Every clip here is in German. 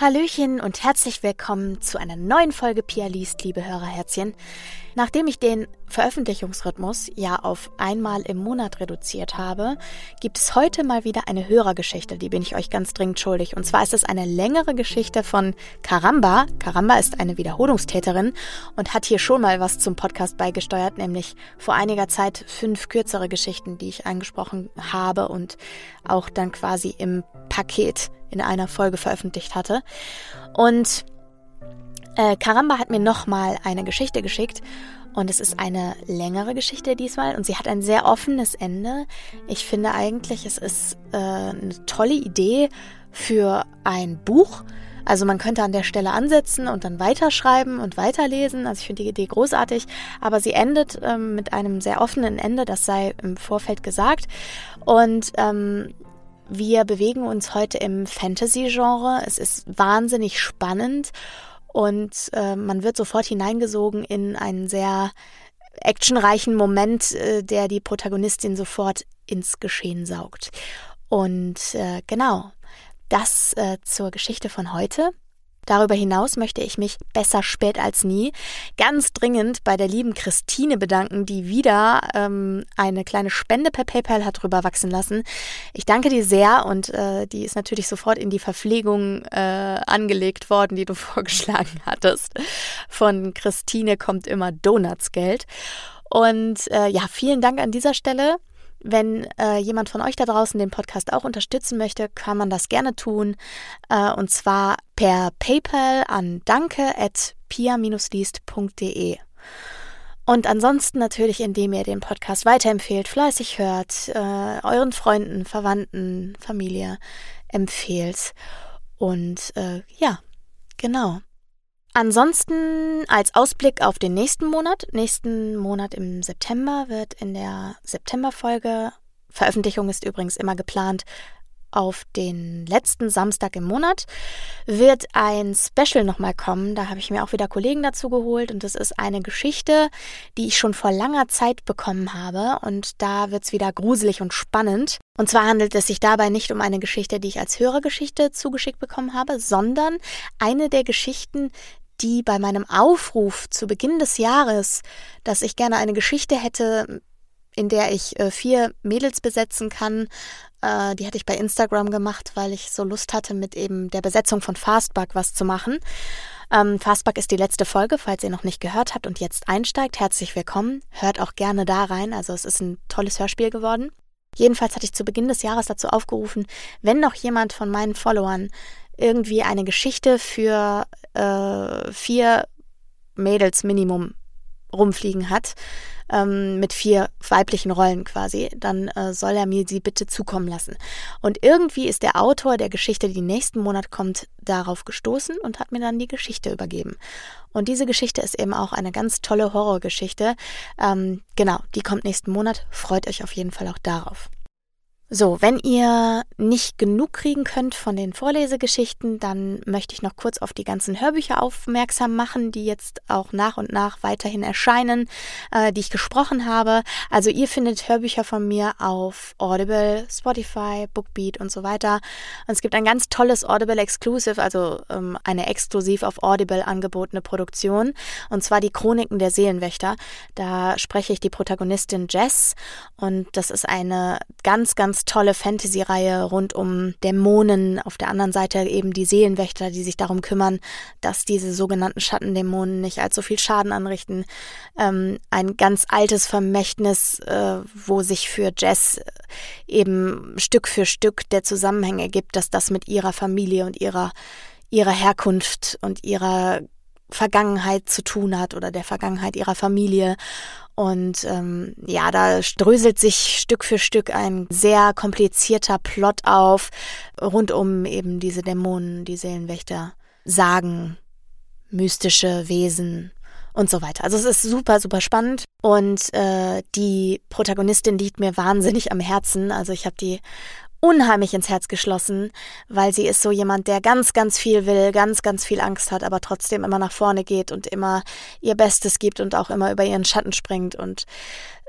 Hallöchen und herzlich willkommen zu einer neuen Folge Pia liest, liebe Hörerherzchen. Nachdem ich den Veröffentlichungsrhythmus ja auf einmal im Monat reduziert habe, gibt es heute mal wieder eine Hörergeschichte, die bin ich euch ganz dringend schuldig. Und zwar ist es eine längere Geschichte von Karamba. Karamba ist eine Wiederholungstäterin und hat hier schon mal was zum Podcast beigesteuert, nämlich vor einiger Zeit fünf kürzere Geschichten, die ich angesprochen habe und auch dann quasi im Paket in einer Folge veröffentlicht hatte. Und äh, Karamba hat mir nochmal eine Geschichte geschickt und es ist eine längere Geschichte diesmal und sie hat ein sehr offenes Ende. Ich finde eigentlich, es ist äh, eine tolle Idee für ein Buch. Also man könnte an der Stelle ansetzen und dann weiterschreiben und weiterlesen. Also ich finde die Idee großartig, aber sie endet ähm, mit einem sehr offenen Ende, das sei im Vorfeld gesagt. Und ähm, wir bewegen uns heute im Fantasy-Genre. Es ist wahnsinnig spannend und äh, man wird sofort hineingesogen in einen sehr actionreichen Moment, äh, der die Protagonistin sofort ins Geschehen saugt. Und äh, genau, das äh, zur Geschichte von heute. Darüber hinaus möchte ich mich besser spät als nie ganz dringend bei der lieben Christine bedanken, die wieder ähm, eine kleine Spende per PayPal hat drüber wachsen lassen. Ich danke dir sehr und äh, die ist natürlich sofort in die Verpflegung äh, angelegt worden, die du vorgeschlagen hattest. Von Christine kommt immer Donutsgeld. Und äh, ja, vielen Dank an dieser Stelle. Wenn äh, jemand von euch da draußen den Podcast auch unterstützen möchte, kann man das gerne tun. Äh, und zwar per PayPal an danke.pia-liest.de. Und ansonsten natürlich, indem ihr den Podcast weiterempfehlt, fleißig hört, äh, euren Freunden, Verwandten, Familie empfehlt. Und äh, ja, genau. Ansonsten als Ausblick auf den nächsten Monat. Nächsten Monat im September wird in der Septemberfolge, Veröffentlichung ist übrigens immer geplant, auf den letzten Samstag im Monat wird ein Special nochmal kommen. Da habe ich mir auch wieder Kollegen dazu geholt und das ist eine Geschichte, die ich schon vor langer Zeit bekommen habe und da wird es wieder gruselig und spannend. Und zwar handelt es sich dabei nicht um eine Geschichte, die ich als Hörergeschichte zugeschickt bekommen habe, sondern eine der Geschichten, die bei meinem Aufruf zu Beginn des Jahres, dass ich gerne eine Geschichte hätte, in der ich äh, vier Mädels besetzen kann, äh, die hatte ich bei Instagram gemacht, weil ich so Lust hatte, mit eben der Besetzung von Fastback was zu machen. Ähm, Fastback ist die letzte Folge, falls ihr noch nicht gehört habt und jetzt einsteigt. Herzlich willkommen. Hört auch gerne da rein. Also es ist ein tolles Hörspiel geworden. Jedenfalls hatte ich zu Beginn des Jahres dazu aufgerufen, wenn noch jemand von meinen Followern irgendwie eine Geschichte für äh, vier Mädels Minimum rumfliegen hat, ähm, mit vier weiblichen Rollen quasi, dann äh, soll er mir sie bitte zukommen lassen. Und irgendwie ist der Autor der Geschichte, die nächsten Monat kommt, darauf gestoßen und hat mir dann die Geschichte übergeben. Und diese Geschichte ist eben auch eine ganz tolle Horrorgeschichte. Ähm, genau, die kommt nächsten Monat. Freut euch auf jeden Fall auch darauf. So, wenn ihr nicht genug kriegen könnt von den Vorlesegeschichten, dann möchte ich noch kurz auf die ganzen Hörbücher aufmerksam machen, die jetzt auch nach und nach weiterhin erscheinen, äh, die ich gesprochen habe. Also ihr findet Hörbücher von mir auf Audible, Spotify, Bookbeat und so weiter. Und es gibt ein ganz tolles Audible Exclusive, also ähm, eine exklusiv auf Audible angebotene Produktion, und zwar die Chroniken der Seelenwächter. Da spreche ich die Protagonistin Jess und das ist eine ganz, ganz tolle Fantasy-Reihe rund um Dämonen. Auf der anderen Seite eben die Seelenwächter, die sich darum kümmern, dass diese sogenannten Schattendämonen nicht allzu viel Schaden anrichten. Ähm, ein ganz altes Vermächtnis, äh, wo sich für Jess eben Stück für Stück der Zusammenhang ergibt, dass das mit ihrer Familie und ihrer, ihrer Herkunft und ihrer Vergangenheit zu tun hat oder der Vergangenheit ihrer Familie. Und ähm, ja, da dröselt sich Stück für Stück ein sehr komplizierter Plot auf, rund um eben diese Dämonen, die Seelenwächter, Sagen, mystische Wesen und so weiter. Also es ist super, super spannend und äh, die Protagonistin liegt mir wahnsinnig am Herzen. Also ich habe die unheimlich ins Herz geschlossen, weil sie ist so jemand, der ganz, ganz viel will, ganz, ganz viel Angst hat, aber trotzdem immer nach vorne geht und immer ihr Bestes gibt und auch immer über ihren Schatten springt. Und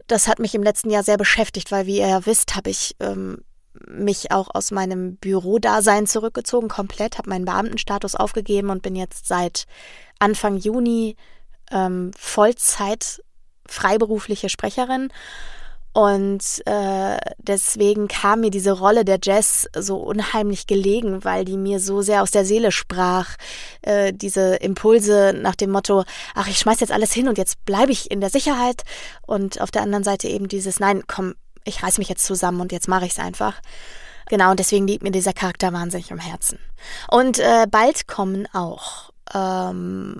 das hat mich im letzten Jahr sehr beschäftigt, weil, wie ihr ja wisst, habe ich ähm, mich auch aus meinem Bürodasein zurückgezogen, komplett, habe meinen Beamtenstatus aufgegeben und bin jetzt seit Anfang Juni ähm, Vollzeit freiberufliche Sprecherin. Und äh, deswegen kam mir diese Rolle der Jazz so unheimlich gelegen, weil die mir so sehr aus der Seele sprach. Äh, diese Impulse nach dem Motto, ach, ich schmeiß jetzt alles hin und jetzt bleibe ich in der Sicherheit. Und auf der anderen Seite eben dieses, nein, komm, ich reiß mich jetzt zusammen und jetzt mache ich es einfach. Genau, und deswegen liegt mir dieser Charakter wahnsinnig am Herzen. Und äh, bald kommen auch ähm,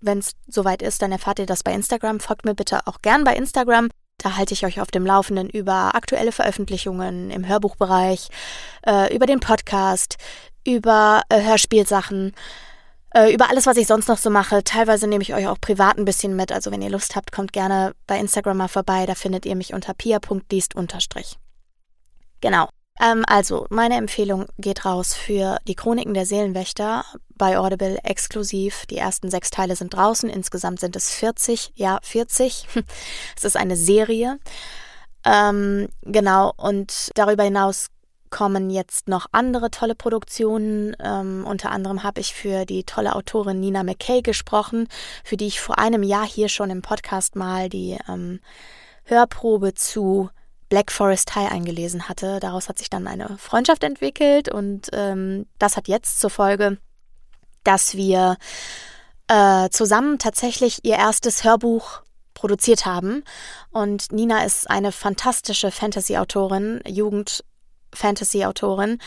Wenn es soweit ist, dann erfahrt ihr das bei Instagram. Folgt mir bitte auch gern bei Instagram. Da halte ich euch auf dem Laufenden über aktuelle Veröffentlichungen im Hörbuchbereich, äh, über den Podcast, über äh, Hörspielsachen, äh, über alles, was ich sonst noch so mache. Teilweise nehme ich euch auch privat ein bisschen mit. Also wenn ihr Lust habt, kommt gerne bei Instagram mal vorbei. Da findet ihr mich unter pia.liest Genau. Ähm, also, meine Empfehlung geht raus für die Chroniken der Seelenwächter bei Audible exklusiv. Die ersten sechs Teile sind draußen. Insgesamt sind es 40. Ja, 40. es ist eine Serie. Ähm, genau. Und darüber hinaus kommen jetzt noch andere tolle Produktionen. Ähm, unter anderem habe ich für die tolle Autorin Nina McKay gesprochen, für die ich vor einem Jahr hier schon im Podcast mal die ähm, Hörprobe zu Black Forest High eingelesen hatte. Daraus hat sich dann eine Freundschaft entwickelt und ähm, das hat jetzt zur Folge, dass wir äh, zusammen tatsächlich ihr erstes Hörbuch produziert haben. Und Nina ist eine fantastische Fantasy-Autorin, Jugend- Fantasy-Autorin.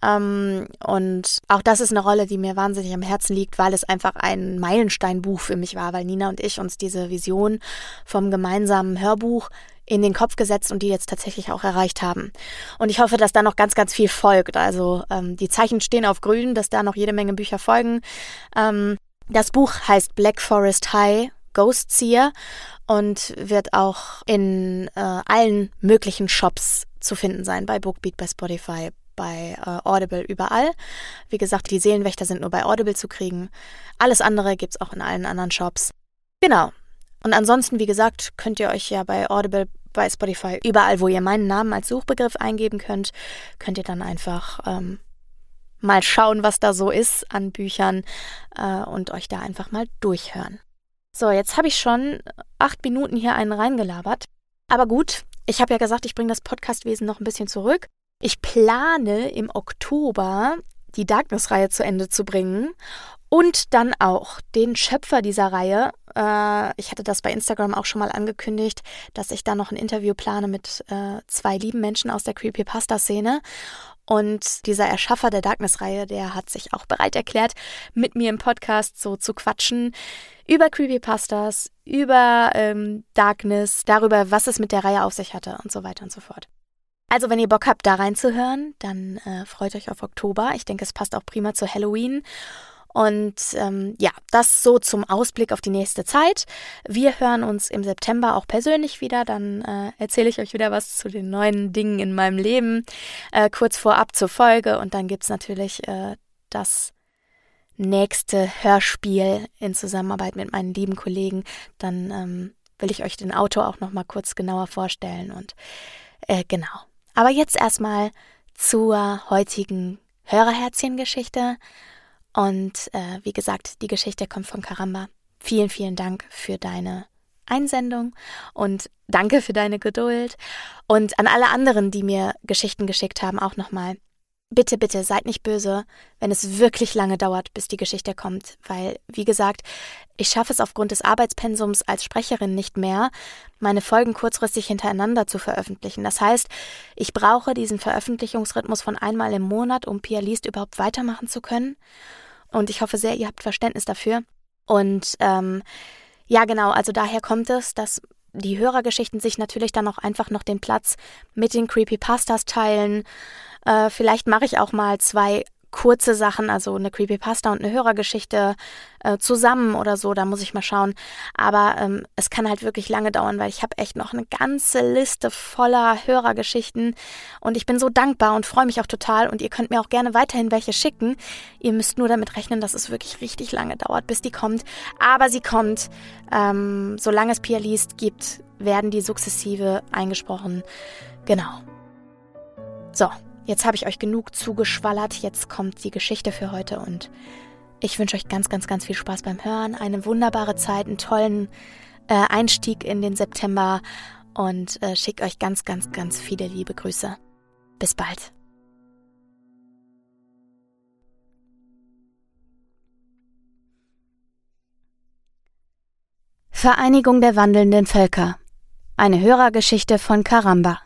Ähm, und auch das ist eine Rolle, die mir wahnsinnig am Herzen liegt, weil es einfach ein Meilensteinbuch für mich war, weil Nina und ich uns diese Vision vom gemeinsamen Hörbuch in den Kopf gesetzt und die jetzt tatsächlich auch erreicht haben. Und ich hoffe, dass da noch ganz, ganz viel folgt. Also ähm, die Zeichen stehen auf grün, dass da noch jede Menge Bücher folgen. Ähm, das Buch heißt Black Forest High Ghost Seer und wird auch in äh, allen möglichen Shops zu finden sein, bei Bookbeat, bei Spotify, bei äh, Audible, überall. Wie gesagt, die Seelenwächter sind nur bei Audible zu kriegen. Alles andere gibt es auch in allen anderen Shops. Genau. Und ansonsten, wie gesagt, könnt ihr euch ja bei Audible, bei Spotify, überall, wo ihr meinen Namen als Suchbegriff eingeben könnt, könnt ihr dann einfach ähm, mal schauen, was da so ist an Büchern äh, und euch da einfach mal durchhören. So, jetzt habe ich schon acht Minuten hier einen reingelabert. Aber gut, ich habe ja gesagt, ich bringe das Podcastwesen noch ein bisschen zurück. Ich plane im Oktober die Darkness-Reihe zu Ende zu bringen und dann auch den Schöpfer dieser Reihe. Äh, ich hatte das bei Instagram auch schon mal angekündigt, dass ich da noch ein Interview plane mit äh, zwei lieben Menschen aus der Creepypasta-Szene. Und dieser Erschaffer der Darkness-Reihe, der hat sich auch bereit erklärt, mit mir im Podcast so zu quatschen über Creepypastas, über ähm, Darkness, darüber, was es mit der Reihe auf sich hatte und so weiter und so fort. Also, wenn ihr Bock habt, da reinzuhören, dann äh, freut euch auf Oktober. Ich denke, es passt auch prima zu Halloween. Und ähm, ja, das so zum Ausblick auf die nächste Zeit. Wir hören uns im September auch persönlich wieder. Dann äh, erzähle ich euch wieder was zu den neuen Dingen in meinem Leben. Äh, kurz vorab zur Folge. Und dann gibt es natürlich äh, das nächste Hörspiel in Zusammenarbeit mit meinen lieben Kollegen. Dann ähm, will ich euch den Autor auch noch mal kurz genauer vorstellen. Und äh, genau. Aber jetzt erstmal zur heutigen Hörerherzchen-Geschichte. Und äh, wie gesagt, die Geschichte kommt von Karamba. Vielen, vielen Dank für deine Einsendung und danke für deine Geduld. Und an alle anderen, die mir Geschichten geschickt haben, auch nochmal. Bitte, bitte, seid nicht böse, wenn es wirklich lange dauert, bis die Geschichte kommt, weil, wie gesagt, ich schaffe es aufgrund des Arbeitspensums als Sprecherin nicht mehr, meine Folgen kurzfristig hintereinander zu veröffentlichen. Das heißt, ich brauche diesen Veröffentlichungsrhythmus von einmal im Monat, um Pia Liest überhaupt weitermachen zu können. Und ich hoffe sehr, ihr habt Verständnis dafür. Und ähm, ja, genau, also daher kommt es, dass die Hörergeschichten sich natürlich dann auch einfach noch den Platz mit den Creepypastas teilen äh, vielleicht mache ich auch mal zwei kurze Sachen, also eine Creepypasta und eine Hörergeschichte äh, zusammen oder so, da muss ich mal schauen. Aber ähm, es kann halt wirklich lange dauern, weil ich habe echt noch eine ganze Liste voller Hörergeschichten und ich bin so dankbar und freue mich auch total und ihr könnt mir auch gerne weiterhin welche schicken. Ihr müsst nur damit rechnen, dass es wirklich richtig lange dauert, bis die kommt. Aber sie kommt. Ähm, solange es Pia liest gibt, werden die sukzessive eingesprochen. Genau. So, Jetzt habe ich euch genug zugeschwallert. Jetzt kommt die Geschichte für heute und ich wünsche euch ganz, ganz, ganz viel Spaß beim Hören, eine wunderbare Zeit, einen tollen äh, Einstieg in den September und äh, schicke euch ganz, ganz, ganz viele liebe Grüße. Bis bald. Vereinigung der wandelnden Völker. Eine Hörergeschichte von Karamba.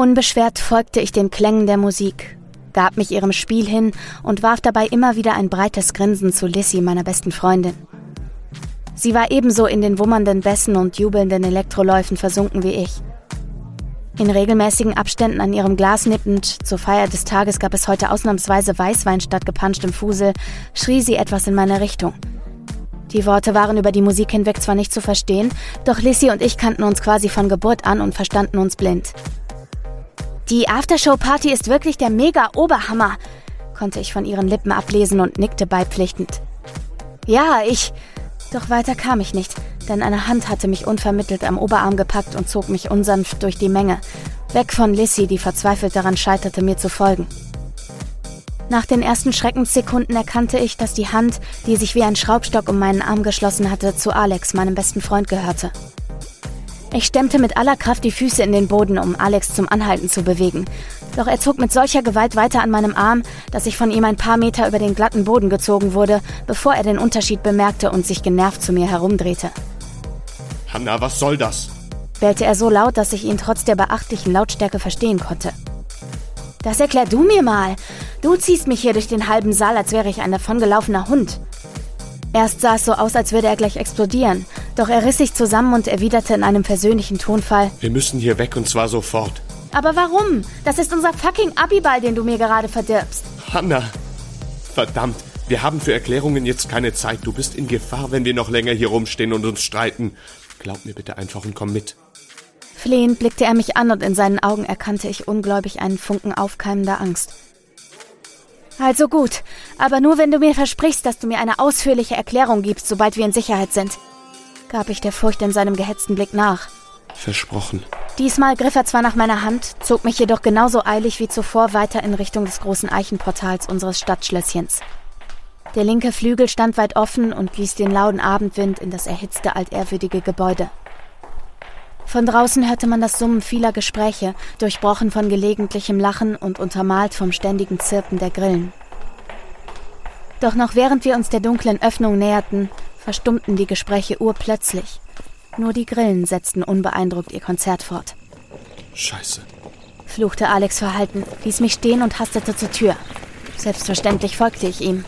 Unbeschwert folgte ich den Klängen der Musik, gab mich ihrem Spiel hin und warf dabei immer wieder ein breites Grinsen zu Lissy, meiner besten Freundin. Sie war ebenso in den wummernden Bässen und jubelnden Elektroläufen versunken wie ich. In regelmäßigen Abständen an ihrem Glas nippend, zur Feier des Tages gab es heute ausnahmsweise Weißwein statt gepanschtem Fusel, schrie sie etwas in meine Richtung. Die Worte waren über die Musik hinweg zwar nicht zu verstehen, doch Lissy und ich kannten uns quasi von Geburt an und verstanden uns blind. Die Aftershow-Party ist wirklich der Mega-Oberhammer, konnte ich von ihren Lippen ablesen und nickte beipflichtend. Ja, ich. Doch weiter kam ich nicht, denn eine Hand hatte mich unvermittelt am Oberarm gepackt und zog mich unsanft durch die Menge, weg von Lissy, die verzweifelt daran scheiterte, mir zu folgen. Nach den ersten Schreckenssekunden erkannte ich, dass die Hand, die sich wie ein Schraubstock um meinen Arm geschlossen hatte, zu Alex, meinem besten Freund, gehörte. Ich stemmte mit aller Kraft die Füße in den Boden, um Alex zum Anhalten zu bewegen. Doch er zog mit solcher Gewalt weiter an meinem Arm, dass ich von ihm ein paar Meter über den glatten Boden gezogen wurde, bevor er den Unterschied bemerkte und sich genervt zu mir herumdrehte. Hanna, was soll das? bellte er so laut, dass ich ihn trotz der beachtlichen Lautstärke verstehen konnte. Das erklär du mir mal. Du ziehst mich hier durch den halben Saal, als wäre ich ein davongelaufener Hund. Erst sah es so aus, als würde er gleich explodieren. Doch er riss sich zusammen und erwiderte in einem versöhnlichen Tonfall: Wir müssen hier weg und zwar sofort. Aber warum? Das ist unser fucking Abiball, den du mir gerade verdirbst. Hanna! Verdammt, wir haben für Erklärungen jetzt keine Zeit. Du bist in Gefahr, wenn wir noch länger hier rumstehen und uns streiten. Glaub mir bitte einfach und komm mit. Flehend blickte er mich an und in seinen Augen erkannte ich ungläubig einen Funken aufkeimender Angst. Also gut, aber nur wenn du mir versprichst, dass du mir eine ausführliche Erklärung gibst, sobald wir in Sicherheit sind, gab ich der Furcht in seinem gehetzten Blick nach. Versprochen. Diesmal griff er zwar nach meiner Hand, zog mich jedoch genauso eilig wie zuvor weiter in Richtung des großen Eichenportals unseres Stadtschlösschens. Der linke Flügel stand weit offen und blies den lauen Abendwind in das erhitzte altehrwürdige Gebäude. Von draußen hörte man das Summen vieler Gespräche, durchbrochen von gelegentlichem Lachen und untermalt vom ständigen Zirpen der Grillen. Doch noch während wir uns der dunklen Öffnung näherten, verstummten die Gespräche urplötzlich. Nur die Grillen setzten unbeeindruckt ihr Konzert fort. Scheiße, fluchte Alex verhalten, ließ mich stehen und hastete zur Tür. Selbstverständlich folgte ich ihm.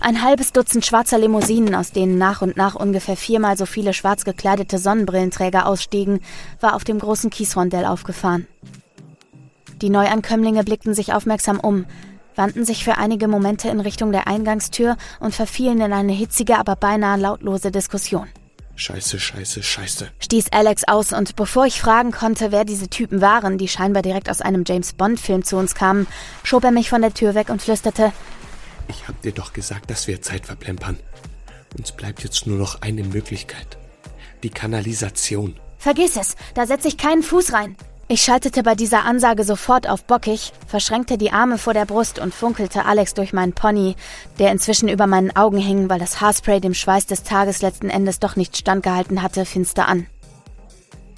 Ein halbes Dutzend schwarzer Limousinen, aus denen nach und nach ungefähr viermal so viele schwarz gekleidete Sonnenbrillenträger ausstiegen, war auf dem großen Kiesrondell aufgefahren. Die Neuankömmlinge blickten sich aufmerksam um, wandten sich für einige Momente in Richtung der Eingangstür und verfielen in eine hitzige, aber beinahe lautlose Diskussion. Scheiße, scheiße, scheiße. Stieß Alex aus und bevor ich fragen konnte, wer diese Typen waren, die scheinbar direkt aus einem James Bond-Film zu uns kamen, schob er mich von der Tür weg und flüsterte, ich hab dir doch gesagt, dass wir Zeit verplempern. Uns bleibt jetzt nur noch eine Möglichkeit. Die Kanalisation. Vergiss es, da setze ich keinen Fuß rein. Ich schaltete bei dieser Ansage sofort auf bockig, verschränkte die Arme vor der Brust und funkelte Alex durch meinen Pony, der inzwischen über meinen Augen hing, weil das Haarspray dem Schweiß des Tages letzten Endes doch nicht standgehalten hatte, finster an.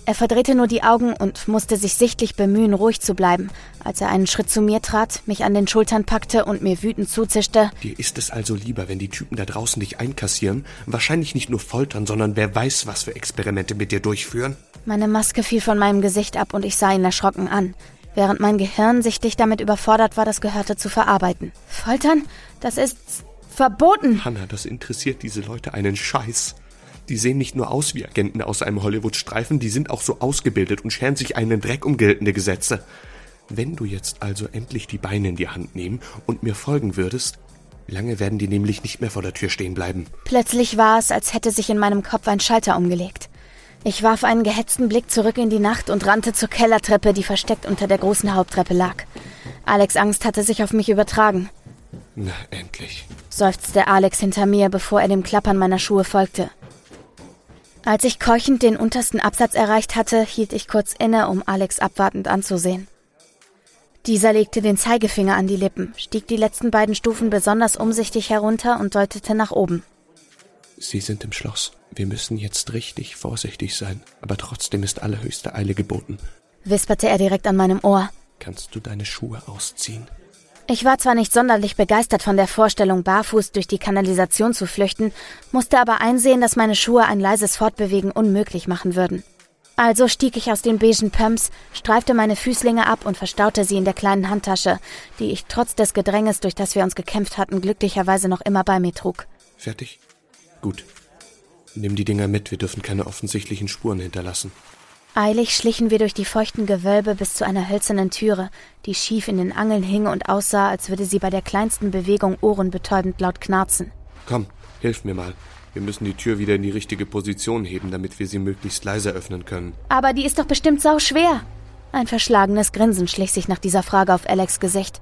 Er verdrehte nur die Augen und musste sich sichtlich bemühen, ruhig zu bleiben, als er einen Schritt zu mir trat, mich an den Schultern packte und mir wütend zuzischte. Dir ist es also lieber, wenn die Typen da draußen dich einkassieren, wahrscheinlich nicht nur foltern, sondern wer weiß, was für Experimente mit dir durchführen? Meine Maske fiel von meinem Gesicht ab und ich sah ihn erschrocken an, während mein Gehirn sichtlich damit überfordert war, das Gehörte zu verarbeiten. Foltern? Das ist verboten. Hannah, das interessiert diese Leute einen Scheiß. Die sehen nicht nur aus wie Agenten aus einem Hollywood-Streifen, die sind auch so ausgebildet und scheren sich einen Dreck um geltende Gesetze. Wenn du jetzt also endlich die Beine in die Hand nehmen und mir folgen würdest, lange werden die nämlich nicht mehr vor der Tür stehen bleiben. Plötzlich war es, als hätte sich in meinem Kopf ein Schalter umgelegt. Ich warf einen gehetzten Blick zurück in die Nacht und rannte zur Kellertreppe, die versteckt unter der großen Haupttreppe lag. Alex Angst hatte sich auf mich übertragen. Na, endlich, seufzte Alex hinter mir, bevor er dem Klappern meiner Schuhe folgte. Als ich keuchend den untersten Absatz erreicht hatte, hielt ich kurz inne, um Alex abwartend anzusehen. Dieser legte den Zeigefinger an die Lippen, stieg die letzten beiden Stufen besonders umsichtig herunter und deutete nach oben. Sie sind im Schloss. Wir müssen jetzt richtig vorsichtig sein, aber trotzdem ist allerhöchste Eile geboten, wisperte er direkt an meinem Ohr. Kannst du deine Schuhe ausziehen? Ich war zwar nicht sonderlich begeistert von der Vorstellung, barfuß durch die Kanalisation zu flüchten, musste aber einsehen, dass meine Schuhe ein leises Fortbewegen unmöglich machen würden. Also stieg ich aus den beigen Pumps, streifte meine Füßlinge ab und verstaute sie in der kleinen Handtasche, die ich trotz des Gedränges, durch das wir uns gekämpft hatten, glücklicherweise noch immer bei mir trug. Fertig? Gut. Nimm die Dinger mit, wir dürfen keine offensichtlichen Spuren hinterlassen. Eilig schlichen wir durch die feuchten Gewölbe bis zu einer hölzernen Türe, die schief in den Angeln hing und aussah, als würde sie bei der kleinsten Bewegung ohrenbetäubend laut knarzen. Komm, hilf mir mal. Wir müssen die Tür wieder in die richtige Position heben, damit wir sie möglichst leise öffnen können. Aber die ist doch bestimmt sau schwer. Ein verschlagenes Grinsen schlich sich nach dieser Frage auf Alex Gesicht.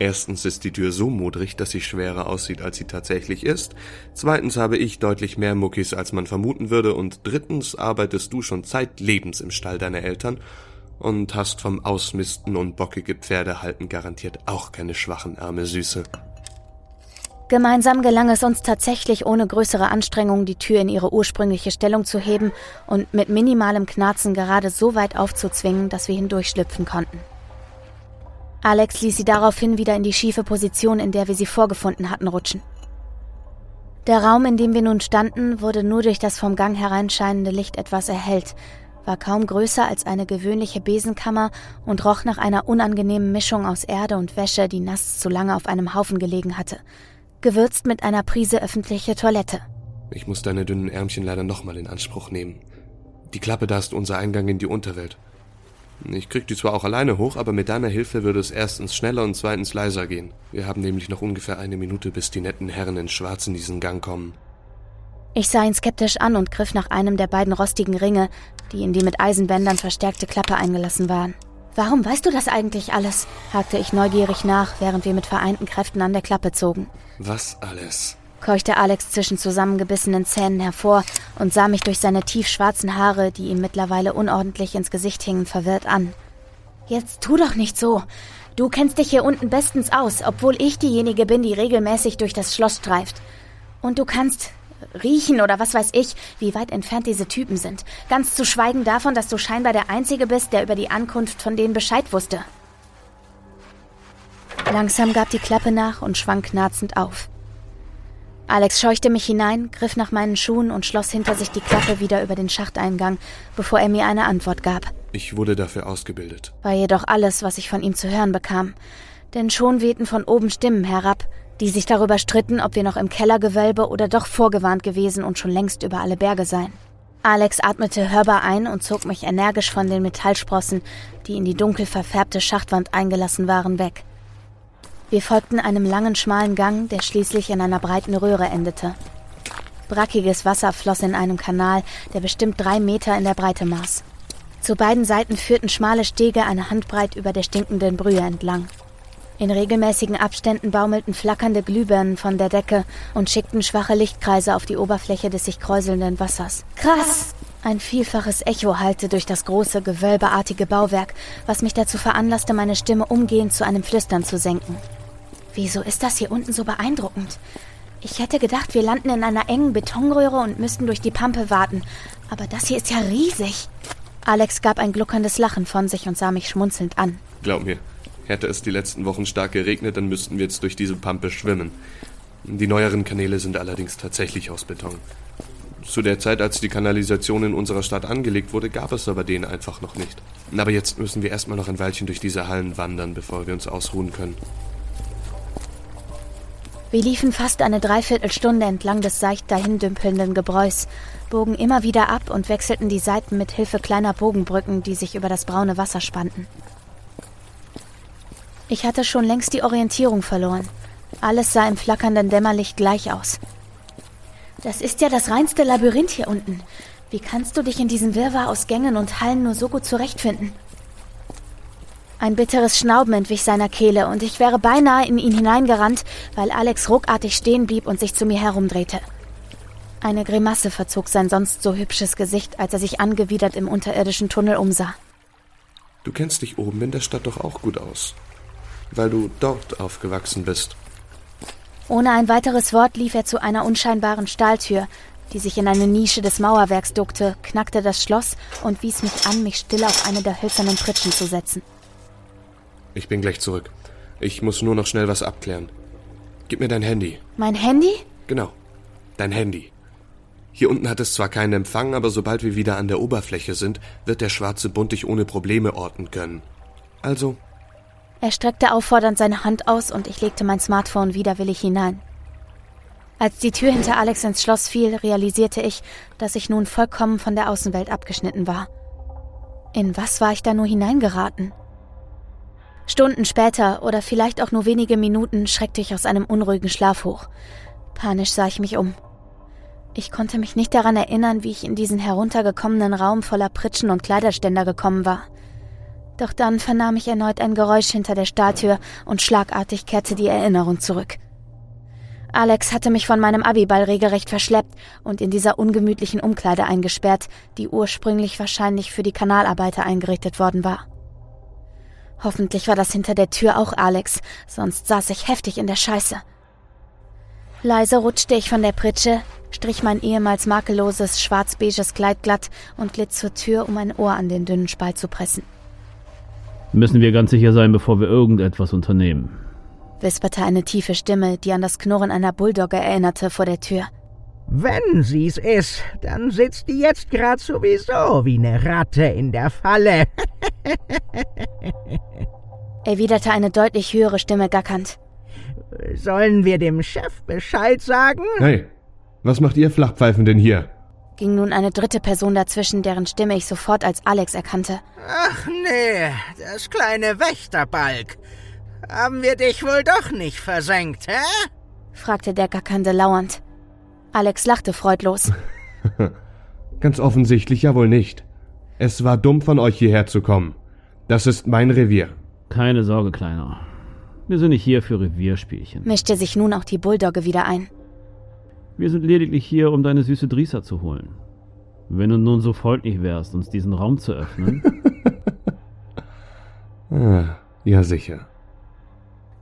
Erstens ist die Tür so modrig, dass sie schwerer aussieht, als sie tatsächlich ist. Zweitens habe ich deutlich mehr Muckis, als man vermuten würde. Und drittens arbeitest du schon zeitlebens im Stall deiner Eltern und hast vom Ausmisten und bockige Pferde halten garantiert auch keine schwachen Arme, Süße. Gemeinsam gelang es uns tatsächlich ohne größere Anstrengung, die Tür in ihre ursprüngliche Stellung zu heben und mit minimalem Knarzen gerade so weit aufzuzwingen, dass wir hindurchschlüpfen konnten. Alex ließ sie daraufhin wieder in die schiefe Position, in der wir sie vorgefunden hatten, rutschen. Der Raum, in dem wir nun standen, wurde nur durch das vom Gang hereinscheinende Licht etwas erhellt, war kaum größer als eine gewöhnliche Besenkammer und roch nach einer unangenehmen Mischung aus Erde und Wäsche, die nass zu lange auf einem Haufen gelegen hatte, gewürzt mit einer Prise öffentliche Toilette. Ich muss deine dünnen Ärmchen leider nochmal in Anspruch nehmen. Die Klappe da ist unser Eingang in die Unterwelt. Ich krieg die zwar auch alleine hoch, aber mit deiner Hilfe würde es erstens schneller und zweitens leiser gehen. Wir haben nämlich noch ungefähr eine Minute, bis die netten Herren in Schwarz in diesen Gang kommen. Ich sah ihn skeptisch an und griff nach einem der beiden rostigen Ringe, die in die mit Eisenbändern verstärkte Klappe eingelassen waren. Warum weißt du das eigentlich alles? hakte ich neugierig nach, während wir mit vereinten Kräften an der Klappe zogen. Was alles? Keuchte Alex zwischen zusammengebissenen Zähnen hervor und sah mich durch seine tiefschwarzen Haare, die ihm mittlerweile unordentlich ins Gesicht hingen, verwirrt an. Jetzt tu doch nicht so. Du kennst dich hier unten bestens aus, obwohl ich diejenige bin, die regelmäßig durch das Schloss streift. Und du kannst riechen oder was weiß ich, wie weit entfernt diese Typen sind. Ganz zu schweigen davon, dass du scheinbar der Einzige bist, der über die Ankunft von denen Bescheid wusste. Langsam gab die Klappe nach und schwang knarzend auf. Alex scheuchte mich hinein, griff nach meinen Schuhen und schloss hinter sich die Klappe wieder über den Schachteingang, bevor er mir eine Antwort gab. Ich wurde dafür ausgebildet. War jedoch alles, was ich von ihm zu hören bekam. Denn schon wehten von oben Stimmen herab, die sich darüber stritten, ob wir noch im Kellergewölbe oder doch vorgewarnt gewesen und schon längst über alle Berge seien. Alex atmete hörbar ein und zog mich energisch von den Metallsprossen, die in die dunkel verfärbte Schachtwand eingelassen waren, weg. Wir folgten einem langen, schmalen Gang, der schließlich in einer breiten Röhre endete. Brackiges Wasser floss in einem Kanal, der bestimmt drei Meter in der Breite maß. Zu beiden Seiten führten schmale Stege eine Handbreit über der stinkenden Brühe entlang. In regelmäßigen Abständen baumelten flackernde Glühbirnen von der Decke und schickten schwache Lichtkreise auf die Oberfläche des sich kräuselnden Wassers. Krass! Ein vielfaches Echo hallte durch das große, gewölbeartige Bauwerk, was mich dazu veranlasste, meine Stimme umgehend zu einem Flüstern zu senken. Wieso ist das hier unten so beeindruckend? Ich hätte gedacht, wir landen in einer engen Betonröhre und müssten durch die Pampe warten. Aber das hier ist ja riesig. Alex gab ein gluckerndes Lachen von sich und sah mich schmunzelnd an. Glaub mir, hätte es die letzten Wochen stark geregnet, dann müssten wir jetzt durch diese Pampe schwimmen. Die neueren Kanäle sind allerdings tatsächlich aus Beton. Zu der Zeit, als die Kanalisation in unserer Stadt angelegt wurde, gab es aber den einfach noch nicht. Aber jetzt müssen wir erstmal noch ein Weilchen durch diese Hallen wandern, bevor wir uns ausruhen können. Wir liefen fast eine Dreiviertelstunde entlang des seicht dahindümpelnden Gebräus, bogen immer wieder ab und wechselten die Seiten mit Hilfe kleiner Bogenbrücken, die sich über das braune Wasser spannten. Ich hatte schon längst die Orientierung verloren. Alles sah im flackernden Dämmerlicht gleich aus. Das ist ja das reinste Labyrinth hier unten. Wie kannst du dich in diesem Wirrwarr aus Gängen und Hallen nur so gut zurechtfinden? Ein bitteres Schnauben entwich seiner Kehle und ich wäre beinahe in ihn hineingerannt, weil Alex ruckartig stehen blieb und sich zu mir herumdrehte. Eine Grimasse verzog sein sonst so hübsches Gesicht, als er sich angewidert im unterirdischen Tunnel umsah. Du kennst dich oben in der Stadt doch auch gut aus, weil du dort aufgewachsen bist. Ohne ein weiteres Wort lief er zu einer unscheinbaren Stahltür, die sich in eine Nische des Mauerwerks duckte, knackte das Schloss und wies mich an, mich still auf eine der hölzernen Pritschen zu setzen. Ich bin gleich zurück. Ich muss nur noch schnell was abklären. Gib mir dein Handy. Mein Handy? Genau. Dein Handy. Hier unten hat es zwar keinen Empfang, aber sobald wir wieder an der Oberfläche sind, wird der schwarze Bund dich ohne Probleme orten können. Also. Er streckte auffordernd seine Hand aus und ich legte mein Smartphone widerwillig hinein. Als die Tür hinter Alex ins Schloss fiel, realisierte ich, dass ich nun vollkommen von der Außenwelt abgeschnitten war. In was war ich da nur hineingeraten? Stunden später oder vielleicht auch nur wenige Minuten schreckte ich aus einem unruhigen Schlaf hoch. Panisch sah ich mich um. Ich konnte mich nicht daran erinnern, wie ich in diesen heruntergekommenen Raum voller Pritschen und Kleiderständer gekommen war. Doch dann vernahm ich erneut ein Geräusch hinter der Stahltür und schlagartig kehrte die Erinnerung zurück. Alex hatte mich von meinem Abiball regelrecht verschleppt und in dieser ungemütlichen Umkleide eingesperrt, die ursprünglich wahrscheinlich für die Kanalarbeiter eingerichtet worden war. Hoffentlich war das hinter der Tür auch Alex, sonst saß ich heftig in der Scheiße. Leise rutschte ich von der Pritsche, strich mein ehemals makelloses schwarz-beiges Kleid glatt und glitt zur Tür, um ein Ohr an den dünnen Spalt zu pressen. Müssen wir ganz sicher sein, bevor wir irgendetwas unternehmen, wisperte eine tiefe Stimme, die an das Knurren einer Bulldogge erinnerte, vor der Tür. Wenn sie's ist, dann sitzt die jetzt grad sowieso wie ne Ratte in der Falle. erwiderte eine deutlich höhere Stimme gackernd. Sollen wir dem Chef Bescheid sagen? Hey, was macht ihr Flachpfeifen denn hier? ging nun eine dritte Person dazwischen, deren Stimme ich sofort als Alex erkannte. Ach nee, das kleine Wächterbalg. Haben wir dich wohl doch nicht versenkt, hä? fragte der Gackernde lauernd. Alex lachte freudlos. Ganz offensichtlich ja wohl nicht. Es war dumm von euch hierher zu kommen. Das ist mein Revier. Keine Sorge, Kleiner. Wir sind nicht hier für Revierspielchen. Mischte sich nun auch die Bulldogge wieder ein. Wir sind lediglich hier, um deine süße Drisa zu holen. Wenn du nun so freundlich wärst, uns diesen Raum zu öffnen. ah, ja, sicher.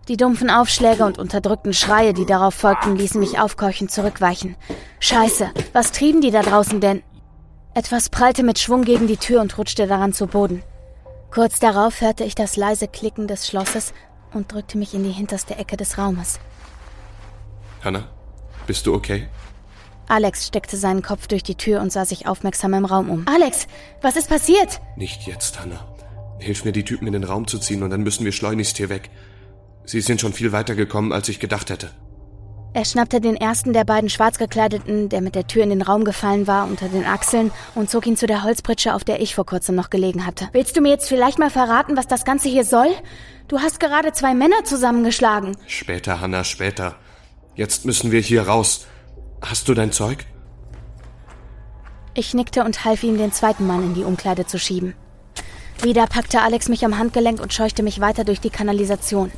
Die dumpfen Aufschläge und unterdrückten Schreie, die darauf folgten, ließen mich aufkeuchend zurückweichen. Scheiße, was trieben die da draußen denn? Etwas prallte mit Schwung gegen die Tür und rutschte daran zu Boden. Kurz darauf hörte ich das leise Klicken des Schlosses und drückte mich in die hinterste Ecke des Raumes. Hannah, bist du okay? Alex steckte seinen Kopf durch die Tür und sah sich aufmerksam im Raum um. Alex, was ist passiert? Nicht jetzt, Hannah. Hilf mir, die Typen in den Raum zu ziehen und dann müssen wir schleunigst hier weg. Sie sind schon viel weiter gekommen, als ich gedacht hätte. Er schnappte den ersten der beiden Schwarzgekleideten, der mit der Tür in den Raum gefallen war, unter den Achseln und zog ihn zu der Holzpritsche, auf der ich vor kurzem noch gelegen hatte. Willst du mir jetzt vielleicht mal verraten, was das Ganze hier soll? Du hast gerade zwei Männer zusammengeschlagen. Später, Hannah, später. Jetzt müssen wir hier raus. Hast du dein Zeug? Ich nickte und half ihm, den zweiten Mann in die Umkleide zu schieben. Wieder packte Alex mich am Handgelenk und scheuchte mich weiter durch die Kanalisation.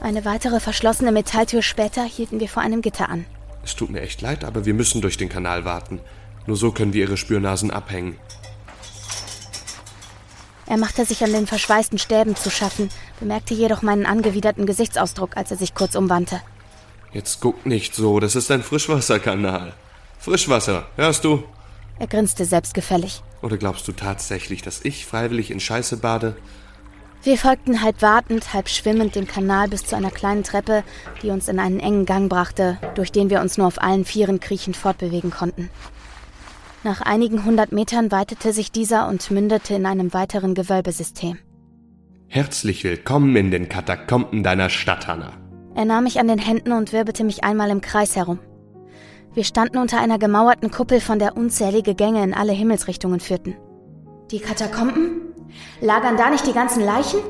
Eine weitere verschlossene Metalltür später hielten wir vor einem Gitter an. Es tut mir echt leid, aber wir müssen durch den Kanal warten. Nur so können wir ihre Spürnasen abhängen. Er machte sich an den verschweißten Stäben zu schaffen, bemerkte jedoch meinen angewiderten Gesichtsausdruck, als er sich kurz umwandte. Jetzt guck nicht so, das ist ein Frischwasserkanal. Frischwasser, hörst du? Er grinste selbstgefällig. Oder glaubst du tatsächlich, dass ich freiwillig in Scheiße bade? Wir folgten halb wartend, halb schwimmend dem Kanal bis zu einer kleinen Treppe, die uns in einen engen Gang brachte, durch den wir uns nur auf allen Vieren kriechend fortbewegen konnten. Nach einigen hundert Metern weitete sich dieser und mündete in einem weiteren Gewölbesystem. Herzlich willkommen in den Katakomben deiner Stadt, Hanna. Er nahm mich an den Händen und wirbelte mich einmal im Kreis herum. Wir standen unter einer gemauerten Kuppel, von der unzählige Gänge in alle Himmelsrichtungen führten. Die Katakomben? Lagern da nicht die ganzen Leichen?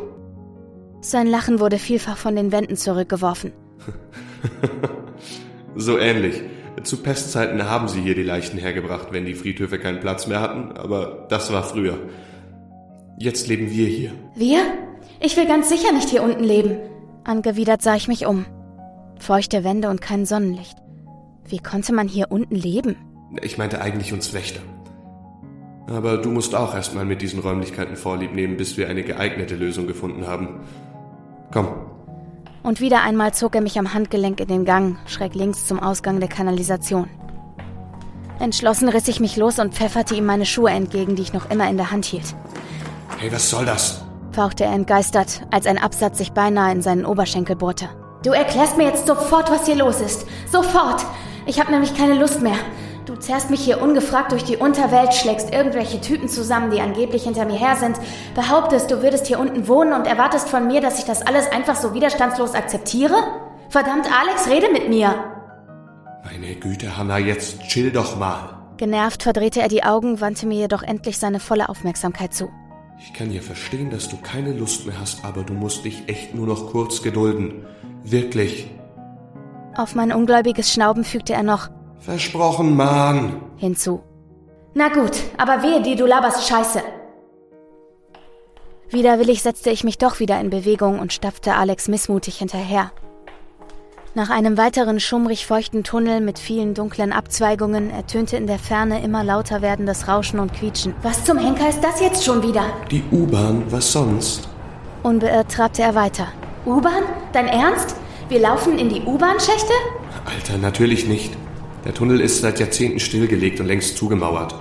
Sein Lachen wurde vielfach von den Wänden zurückgeworfen. so ähnlich. Zu Pestzeiten haben sie hier die Leichen hergebracht, wenn die Friedhöfe keinen Platz mehr hatten, aber das war früher. Jetzt leben wir hier. Wir? Ich will ganz sicher nicht hier unten leben. Angewidert sah ich mich um. Feuchte Wände und kein Sonnenlicht. Wie konnte man hier unten leben? Ich meinte eigentlich uns Wächter. Aber du musst auch erstmal mit diesen Räumlichkeiten Vorlieb nehmen, bis wir eine geeignete Lösung gefunden haben. Komm. Und wieder einmal zog er mich am Handgelenk in den Gang, schräg links zum Ausgang der Kanalisation. Entschlossen riss ich mich los und pfefferte ihm meine Schuhe entgegen, die ich noch immer in der Hand hielt. Hey, was soll das? fauchte er entgeistert, als ein Absatz sich beinahe in seinen Oberschenkel bohrte. Du erklärst mir jetzt sofort, was hier los ist. Sofort! Ich habe nämlich keine Lust mehr. Du zerrst mich hier ungefragt durch die Unterwelt, schlägst irgendwelche Typen zusammen, die angeblich hinter mir her sind, behauptest, du würdest hier unten wohnen und erwartest von mir, dass ich das alles einfach so widerstandslos akzeptiere? Verdammt, Alex, rede mit mir! Meine Güte, Hannah, jetzt chill doch mal. Genervt verdrehte er die Augen, wandte mir jedoch endlich seine volle Aufmerksamkeit zu. Ich kann ja verstehen, dass du keine Lust mehr hast, aber du musst dich echt nur noch kurz gedulden. Wirklich. Auf mein ungläubiges Schnauben fügte er noch Versprochen, Mann. hinzu. Na gut, aber wehe dir, du laberst Scheiße. Widerwillig setzte ich mich doch wieder in Bewegung und stapfte Alex missmutig hinterher. Nach einem weiteren schummrig feuchten Tunnel mit vielen dunklen Abzweigungen ertönte in der Ferne immer lauter werdendes Rauschen und Quietschen. Was zum Henker ist das jetzt schon wieder? Die U-Bahn, was sonst? Unbeirrt trabte er weiter. U-Bahn? Dein Ernst? Wir laufen in die U-Bahn-Schächte? Alter, natürlich nicht. Der Tunnel ist seit Jahrzehnten stillgelegt und längst zugemauert.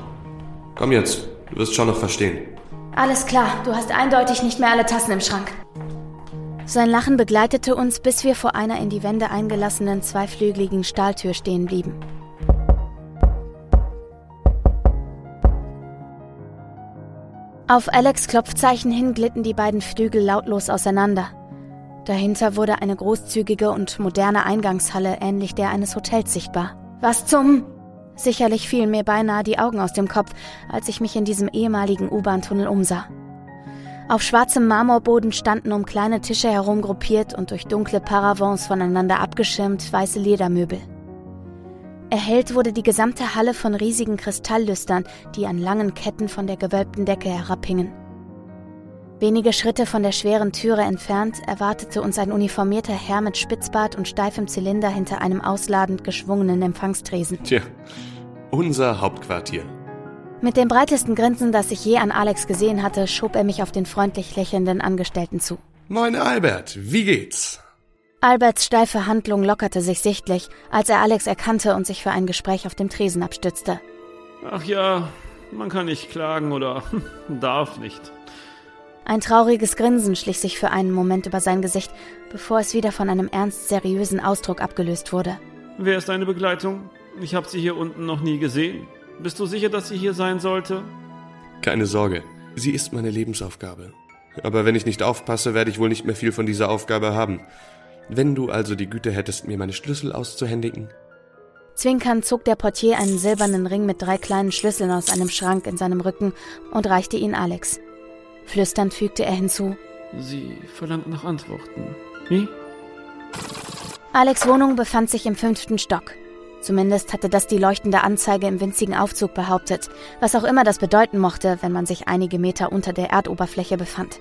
Komm jetzt, du wirst schon noch verstehen. Alles klar, du hast eindeutig nicht mehr alle Tassen im Schrank. Sein Lachen begleitete uns, bis wir vor einer in die Wände eingelassenen zweiflügeligen Stahltür stehen blieben. Auf Alex Klopfzeichen hin glitten die beiden Flügel lautlos auseinander. Dahinter wurde eine großzügige und moderne Eingangshalle ähnlich der eines Hotels sichtbar. Was zum... Sicherlich fielen mir beinahe die Augen aus dem Kopf, als ich mich in diesem ehemaligen U-Bahn-Tunnel umsah. Auf schwarzem Marmorboden standen um kleine Tische herum gruppiert und durch dunkle Paravents voneinander abgeschirmt weiße Ledermöbel. Erhellt wurde die gesamte Halle von riesigen Kristalllüstern, die an langen Ketten von der gewölbten Decke herabhingen. Wenige Schritte von der schweren Türe entfernt erwartete uns ein uniformierter Herr mit Spitzbart und steifem Zylinder hinter einem ausladend geschwungenen Empfangstresen. Tja, unser Hauptquartier. Mit dem breitesten Grinsen, das ich je an Alex gesehen hatte, schob er mich auf den freundlich lächelnden Angestellten zu. Moin Albert, wie geht's? Alberts steife Handlung lockerte sich sichtlich, als er Alex erkannte und sich für ein Gespräch auf dem Tresen abstützte. Ach ja, man kann nicht klagen oder darf nicht. Ein trauriges Grinsen schlich sich für einen Moment über sein Gesicht, bevor es wieder von einem ernst seriösen Ausdruck abgelöst wurde. Wer ist deine Begleitung? Ich habe sie hier unten noch nie gesehen. Bist du sicher, dass sie hier sein sollte? Keine Sorge, sie ist meine Lebensaufgabe. Aber wenn ich nicht aufpasse, werde ich wohl nicht mehr viel von dieser Aufgabe haben. Wenn du also die Güte hättest, mir meine Schlüssel auszuhändigen. Zwinkernd zog der Portier einen silbernen Ring mit drei kleinen Schlüsseln aus einem Schrank in seinem Rücken und reichte ihn Alex. Flüsternd fügte er hinzu. Sie verlangt nach Antworten. Wie? Alex Wohnung befand sich im fünften Stock. Zumindest hatte das die leuchtende Anzeige im winzigen Aufzug behauptet, was auch immer das bedeuten mochte, wenn man sich einige Meter unter der Erdoberfläche befand.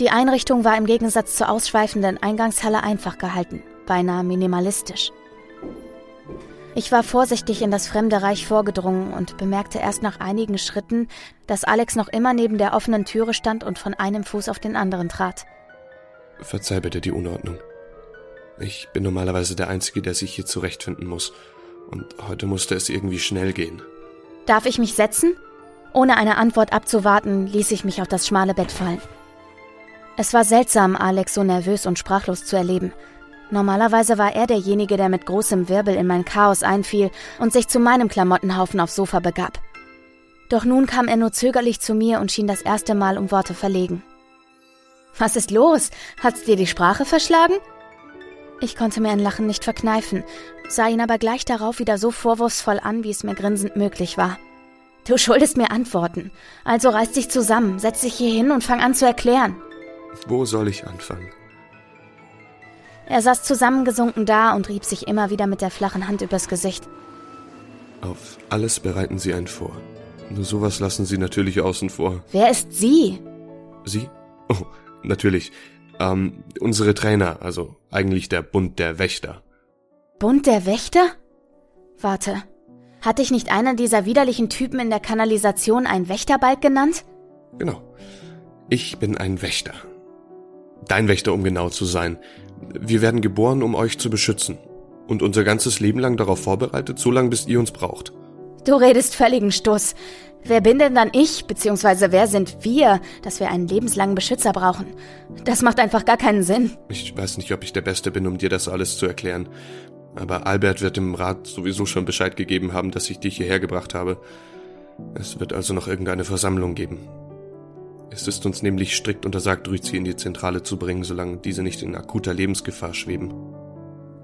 Die Einrichtung war im Gegensatz zur ausschweifenden Eingangshalle einfach gehalten, beinahe minimalistisch. Ich war vorsichtig in das fremde Reich vorgedrungen und bemerkte erst nach einigen Schritten, dass Alex noch immer neben der offenen Türe stand und von einem Fuß auf den anderen trat. Verzeih bitte die Unordnung. Ich bin normalerweise der Einzige, der sich hier zurechtfinden muss. Und heute musste es irgendwie schnell gehen. Darf ich mich setzen? Ohne eine Antwort abzuwarten, ließ ich mich auf das schmale Bett fallen. Es war seltsam, Alex so nervös und sprachlos zu erleben. Normalerweise war er derjenige, der mit großem Wirbel in mein Chaos einfiel und sich zu meinem Klamottenhaufen aufs Sofa begab. Doch nun kam er nur zögerlich zu mir und schien das erste Mal um Worte verlegen. Was ist los? Hat's dir die Sprache verschlagen? Ich konnte mir ein Lachen nicht verkneifen, sah ihn aber gleich darauf wieder so vorwurfsvoll an, wie es mir grinsend möglich war. Du schuldest mir Antworten. Also reiß dich zusammen, setz dich hier hin und fang an zu erklären. Wo soll ich anfangen? Er saß zusammengesunken da und rieb sich immer wieder mit der flachen Hand übers Gesicht. Auf alles bereiten Sie einen vor. Nur sowas lassen Sie natürlich außen vor. Wer ist sie? Sie? Oh, natürlich. Ähm, unsere Trainer, also eigentlich der Bund der Wächter. Bund der Wächter? Warte, Hat dich nicht einer dieser widerlichen Typen in der Kanalisation ein Wächterbalg genannt? Genau. Ich bin ein Wächter. Dein Wächter, um genau zu sein. Wir werden geboren, um euch zu beschützen. Und unser ganzes Leben lang darauf vorbereitet, so lange bis ihr uns braucht. Du redest völligen Stoß. Wer bin denn dann ich, beziehungsweise wer sind wir, dass wir einen lebenslangen Beschützer brauchen? Das macht einfach gar keinen Sinn. Ich weiß nicht, ob ich der Beste bin, um dir das alles zu erklären. Aber Albert wird dem Rat sowieso schon Bescheid gegeben haben, dass ich dich hierher gebracht habe. Es wird also noch irgendeine Versammlung geben. Es ist uns nämlich strikt untersagt, Drüzi in die Zentrale zu bringen, solange diese nicht in akuter Lebensgefahr schweben.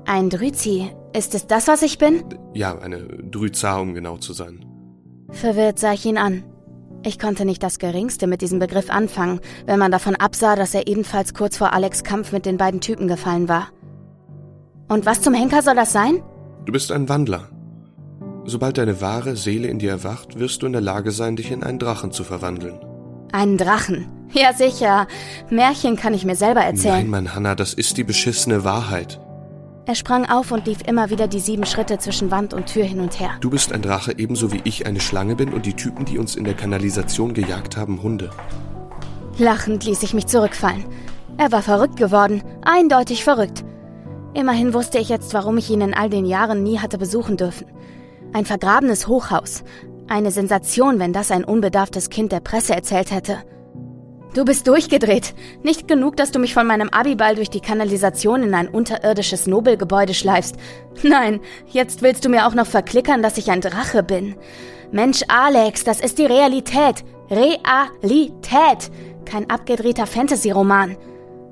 Ein Drüzi? Ist es das, was ich bin? Ja, eine Drüzar, um genau zu sein. Verwirrt sah ich ihn an. Ich konnte nicht das Geringste mit diesem Begriff anfangen, wenn man davon absah, dass er ebenfalls kurz vor Alex Kampf mit den beiden Typen gefallen war. Und was zum Henker soll das sein? Du bist ein Wandler. Sobald deine wahre Seele in dir erwacht, wirst du in der Lage sein, dich in einen Drachen zu verwandeln. Einen Drachen? Ja, sicher. Märchen kann ich mir selber erzählen. Nein, Mann, Hanna, das ist die beschissene Wahrheit. Er sprang auf und lief immer wieder die sieben Schritte zwischen Wand und Tür hin und her. Du bist ein Drache, ebenso wie ich eine Schlange bin und die Typen, die uns in der Kanalisation gejagt haben, Hunde. Lachend ließ ich mich zurückfallen. Er war verrückt geworden, eindeutig verrückt. Immerhin wusste ich jetzt, warum ich ihn in all den Jahren nie hatte besuchen dürfen. Ein vergrabenes Hochhaus. Eine Sensation, wenn das ein unbedarftes Kind der Presse erzählt hätte. Du bist durchgedreht. Nicht genug, dass du mich von meinem Abiball durch die Kanalisation in ein unterirdisches Nobelgebäude schleifst. Nein, jetzt willst du mir auch noch verklickern, dass ich ein Drache bin. Mensch, Alex, das ist die Realität. Realität. Kein abgedrehter Fantasy-Roman.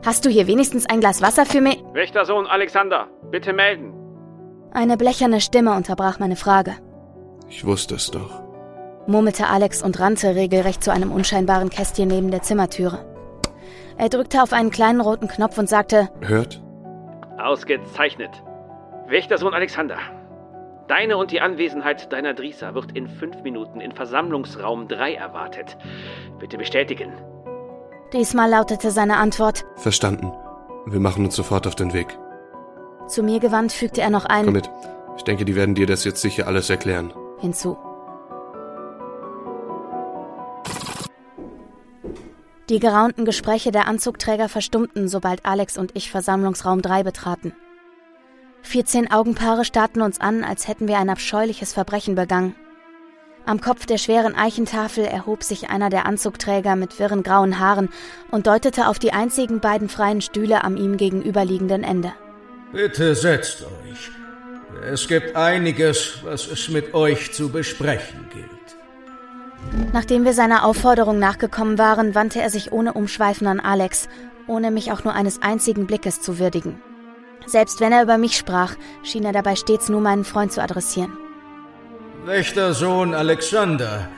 Hast du hier wenigstens ein Glas Wasser für mich? Wächtersohn Alexander, bitte melden. Eine blecherne Stimme unterbrach meine Frage. Ich wusste es doch murmelte Alex und rannte regelrecht zu einem unscheinbaren Kästchen neben der Zimmertüre. Er drückte auf einen kleinen roten Knopf und sagte: Hört? Ausgezeichnet. Wächtersohn Alexander. Deine und die Anwesenheit deiner Drisa wird in fünf Minuten in Versammlungsraum 3 erwartet. Bitte bestätigen. Diesmal lautete seine Antwort: Verstanden. Wir machen uns sofort auf den Weg. Zu mir gewandt fügte er noch ein: Komm mit. Ich denke, die werden dir das jetzt sicher alles erklären. Hinzu. Die geraunten Gespräche der Anzugträger verstummten, sobald Alex und ich Versammlungsraum 3 betraten. 14 Augenpaare starrten uns an, als hätten wir ein abscheuliches Verbrechen begangen. Am Kopf der schweren Eichentafel erhob sich einer der Anzugträger mit wirren grauen Haaren und deutete auf die einzigen beiden freien Stühle am ihm gegenüberliegenden Ende. Bitte setzt euch. Es gibt einiges, was es mit euch zu besprechen gilt. Nachdem wir seiner Aufforderung nachgekommen waren, wandte er sich ohne Umschweifen an Alex, ohne mich auch nur eines einzigen Blickes zu würdigen. Selbst wenn er über mich sprach, schien er dabei stets nur meinen Freund zu adressieren. Wächtersohn Alexander,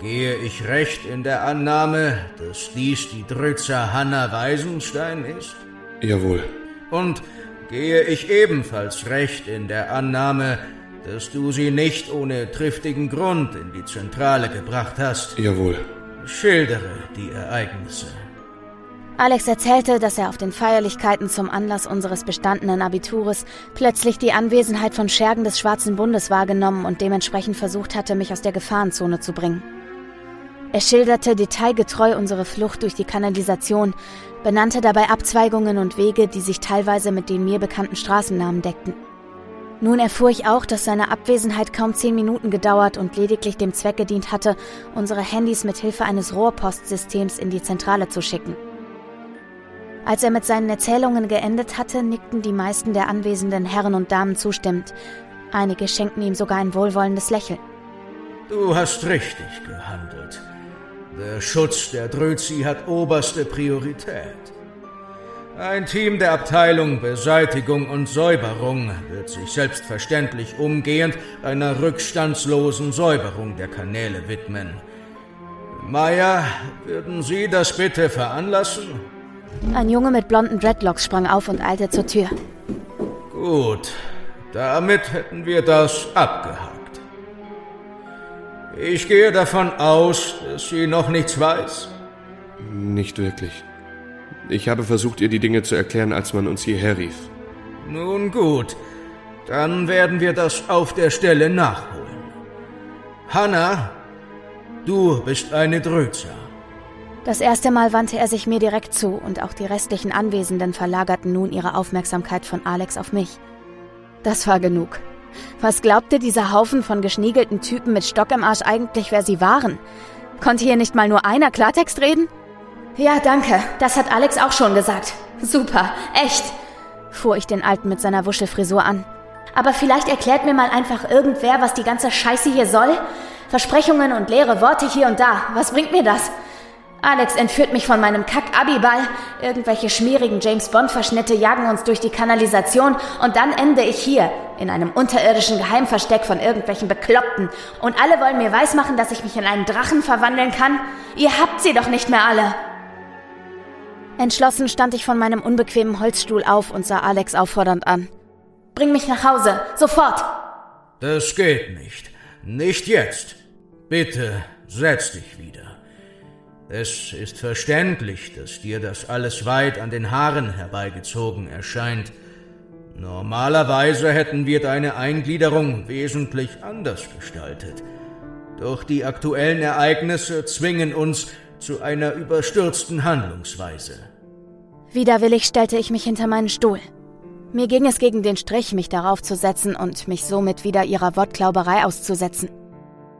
gehe ich recht in der Annahme, dass dies die Drützer Hanna Weisenstein ist? Jawohl. Und gehe ich ebenfalls recht in der Annahme, dass du sie nicht ohne triftigen Grund in die Zentrale gebracht hast. Jawohl. Schildere die Ereignisse. Alex erzählte, dass er auf den Feierlichkeiten zum Anlass unseres bestandenen Abitures plötzlich die Anwesenheit von Schergen des Schwarzen Bundes wahrgenommen und dementsprechend versucht hatte, mich aus der Gefahrenzone zu bringen. Er schilderte detailgetreu unsere Flucht durch die Kanalisation, benannte dabei Abzweigungen und Wege, die sich teilweise mit den mir bekannten Straßennamen deckten. Nun erfuhr ich auch, dass seine Abwesenheit kaum zehn Minuten gedauert und lediglich dem Zweck gedient hatte, unsere Handys mit Hilfe eines Rohrpostsystems in die Zentrale zu schicken. Als er mit seinen Erzählungen geendet hatte, nickten die meisten der anwesenden Herren und Damen zustimmend. Einige schenkten ihm sogar ein wohlwollendes Lächeln. Du hast richtig gehandelt. Der Schutz der Drözi hat oberste Priorität. Ein Team der Abteilung Beseitigung und Säuberung wird sich selbstverständlich umgehend einer rückstandslosen Säuberung der Kanäle widmen. Meier, würden Sie das bitte veranlassen? Ein Junge mit blonden Dreadlocks sprang auf und eilte zur Tür. Gut, damit hätten wir das abgehakt. Ich gehe davon aus, dass sie noch nichts weiß. Nicht wirklich. Ich habe versucht, ihr die Dinge zu erklären, als man uns hierher rief. Nun gut, dann werden wir das auf der Stelle nachholen. Hanna, du bist eine Drözer. Das erste Mal wandte er sich mir direkt zu und auch die restlichen Anwesenden verlagerten nun ihre Aufmerksamkeit von Alex auf mich. Das war genug. Was glaubte dieser Haufen von geschniegelten Typen mit Stock im Arsch eigentlich, wer sie waren? Konnte hier nicht mal nur einer Klartext reden? Ja, danke. Das hat Alex auch schon gesagt. Super. Echt. fuhr ich den Alten mit seiner Wuschelfrisur an. Aber vielleicht erklärt mir mal einfach irgendwer, was die ganze Scheiße hier soll? Versprechungen und leere Worte hier und da. Was bringt mir das? Alex entführt mich von meinem Kack-Abiball. Irgendwelche schmierigen James-Bond-Verschnitte jagen uns durch die Kanalisation und dann ende ich hier, in einem unterirdischen Geheimversteck von irgendwelchen Bekloppten. Und alle wollen mir weismachen, dass ich mich in einen Drachen verwandeln kann? Ihr habt sie doch nicht mehr alle. Entschlossen stand ich von meinem unbequemen Holzstuhl auf und sah Alex auffordernd an. Bring mich nach Hause, sofort! Das geht nicht. Nicht jetzt. Bitte, setz dich wieder. Es ist verständlich, dass dir das alles weit an den Haaren herbeigezogen erscheint. Normalerweise hätten wir deine Eingliederung wesentlich anders gestaltet. Doch die aktuellen Ereignisse zwingen uns zu einer überstürzten Handlungsweise. Widerwillig stellte ich mich hinter meinen Stuhl. Mir ging es gegen den Strich, mich darauf zu setzen und mich somit wieder ihrer Wortklauberei auszusetzen.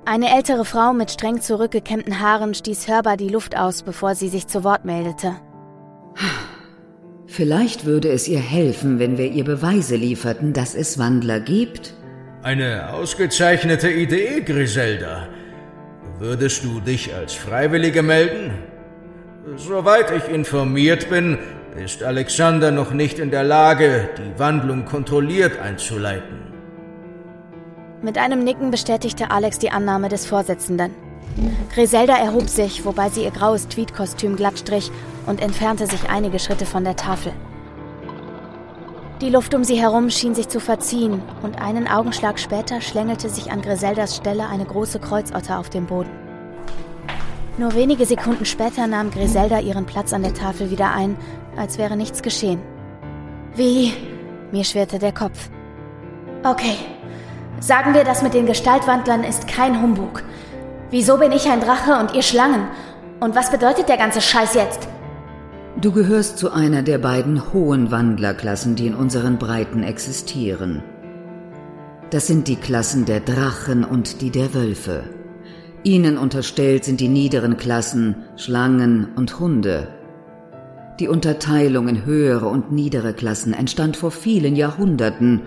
Eine ältere Frau mit streng zurückgekämmten Haaren stieß hörbar die Luft aus, bevor sie sich zu Wort meldete. Vielleicht würde es ihr helfen, wenn wir ihr Beweise lieferten, dass es Wandler gibt. Eine ausgezeichnete Idee, Griselda. Würdest du dich als Freiwillige melden? Soweit ich informiert bin, ist Alexander noch nicht in der Lage, die Wandlung kontrolliert einzuleiten. Mit einem Nicken bestätigte Alex die Annahme des Vorsitzenden. Griselda erhob sich, wobei sie ihr graues Tweedkostüm glatt strich und entfernte sich einige Schritte von der Tafel. Die Luft um sie herum schien sich zu verziehen, und einen Augenschlag später schlängelte sich an Griseldas Stelle eine große Kreuzotter auf dem Boden. Nur wenige Sekunden später nahm Griselda ihren Platz an der Tafel wieder ein, als wäre nichts geschehen. Wie? Mir schwirrte der Kopf. Okay, Sagen wir, das mit den Gestaltwandlern ist kein Humbug. Wieso bin ich ein Drache und ihr Schlangen? Und was bedeutet der ganze Scheiß jetzt? Du gehörst zu einer der beiden hohen Wandlerklassen, die in unseren Breiten existieren. Das sind die Klassen der Drachen und die der Wölfe. Ihnen unterstellt sind die niederen Klassen Schlangen und Hunde. Die Unterteilung in höhere und niedere Klassen entstand vor vielen Jahrhunderten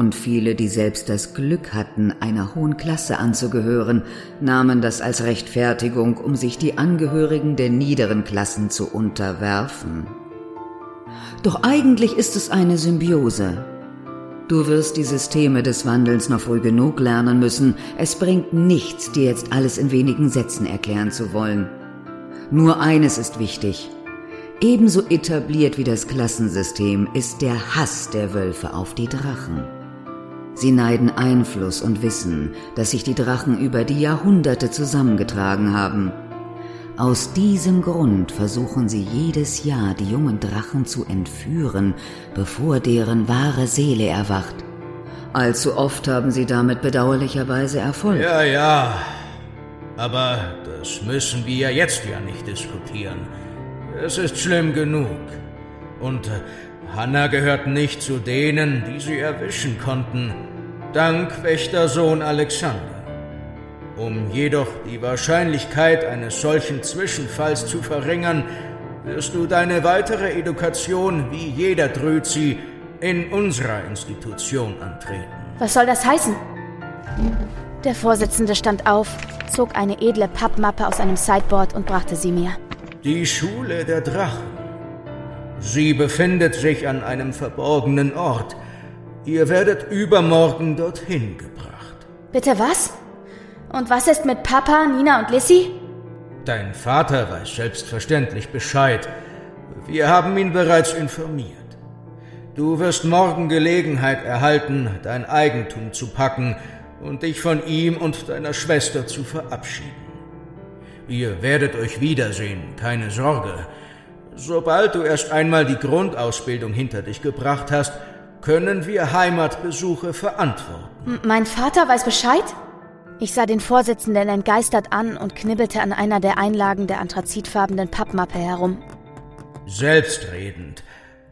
und viele, die selbst das Glück hatten, einer hohen Klasse anzugehören, nahmen das als Rechtfertigung, um sich die Angehörigen der niederen Klassen zu unterwerfen. Doch eigentlich ist es eine Symbiose. Du wirst die Systeme des Wandels noch früh genug lernen müssen. Es bringt nichts, dir jetzt alles in wenigen Sätzen erklären zu wollen. Nur eines ist wichtig. Ebenso etabliert wie das Klassensystem ist der Hass der Wölfe auf die Drachen. Sie neiden Einfluss und Wissen, dass sich die Drachen über die Jahrhunderte zusammengetragen haben. Aus diesem Grund versuchen sie jedes Jahr, die jungen Drachen zu entführen, bevor deren wahre Seele erwacht. Allzu oft haben sie damit bedauerlicherweise Erfolg. Ja, ja. Aber das müssen wir jetzt ja nicht diskutieren. Es ist schlimm genug. Und äh, Hannah gehört nicht zu denen, die sie erwischen konnten, dank Wächtersohn Alexander. Um jedoch die Wahrscheinlichkeit eines solchen Zwischenfalls zu verringern, wirst du deine weitere Education wie jeder Drözi in unserer Institution antreten. Was soll das heißen? Der Vorsitzende stand auf, zog eine edle Pappmappe aus einem Sideboard und brachte sie mir. Die Schule der Drachen. Sie befindet sich an einem verborgenen Ort. Ihr werdet übermorgen dorthin gebracht. Bitte was? Und was ist mit Papa, Nina und Lissy? Dein Vater weiß selbstverständlich Bescheid. Wir haben ihn bereits informiert. Du wirst morgen Gelegenheit erhalten, dein Eigentum zu packen und dich von ihm und deiner Schwester zu verabschieden. Ihr werdet euch wiedersehen, keine Sorge. Sobald du erst einmal die Grundausbildung hinter dich gebracht hast, können wir Heimatbesuche verantworten. M mein Vater weiß Bescheid? Ich sah den Vorsitzenden entgeistert an und knibbelte an einer der Einlagen der anthrazitfarbenen Pappmappe herum. Selbstredend.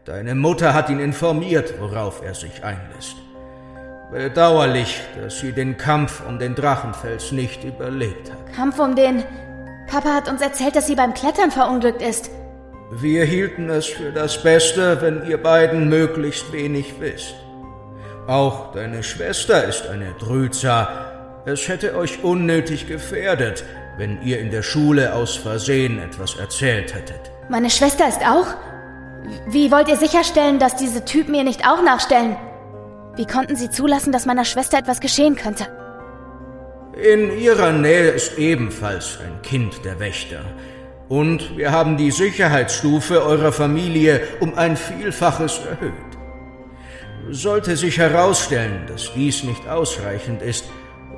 Deine Mutter hat ihn informiert, worauf er sich einlässt. Bedauerlich, dass sie den Kampf um den Drachenfels nicht überlebt hat. Kampf um den. Papa hat uns erzählt, dass sie beim Klettern verunglückt ist. Wir hielten es für das Beste, wenn ihr beiden möglichst wenig wisst. Auch deine Schwester ist eine Drüza. Es hätte euch unnötig gefährdet, wenn ihr in der Schule aus Versehen etwas erzählt hättet. Meine Schwester ist auch? Wie wollt ihr sicherstellen, dass diese Typen mir nicht auch nachstellen? Wie konnten Sie zulassen, dass meiner Schwester etwas geschehen könnte? In ihrer Nähe ist ebenfalls ein Kind der Wächter. Und wir haben die Sicherheitsstufe eurer Familie um ein Vielfaches erhöht. Sollte sich herausstellen, dass dies nicht ausreichend ist,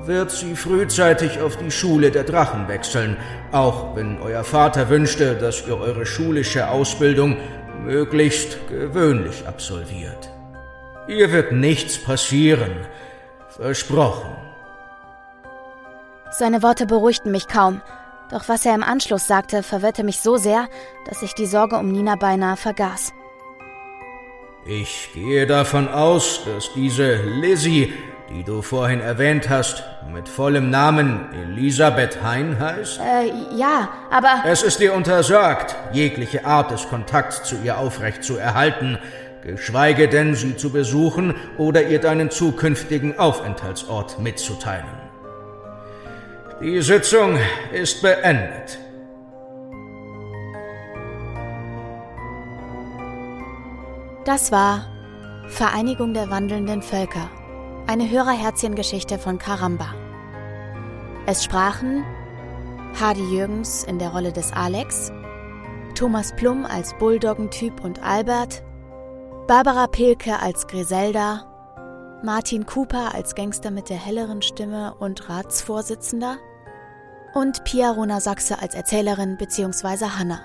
wird sie frühzeitig auf die Schule der Drachen wechseln, auch wenn euer Vater wünschte, dass ihr eure schulische Ausbildung möglichst gewöhnlich absolviert. Ihr wird nichts passieren. Versprochen. Seine Worte beruhigten mich kaum, doch was er im Anschluss sagte, verwirrte mich so sehr, dass ich die Sorge um Nina beinahe vergaß. Ich gehe davon aus, dass diese Lizzie, die du vorhin erwähnt hast, mit vollem Namen Elisabeth Hein heißt? Äh, ja, aber. Es ist dir untersagt, jegliche Art des Kontakts zu ihr aufrecht zu erhalten, geschweige denn sie zu besuchen oder ihr deinen zukünftigen Aufenthaltsort mitzuteilen. Die Sitzung ist beendet. Das war Vereinigung der wandelnden Völker, eine Hörerherzchengeschichte von Karamba. Es sprachen Hardy Jürgens in der Rolle des Alex, Thomas Plum als Bulldoggentyp und Albert, Barbara Pilke als Griselda, Martin Cooper als Gangster mit der helleren Stimme und Ratsvorsitzender und Pia Rona Sachse als Erzählerin bzw. Hanna.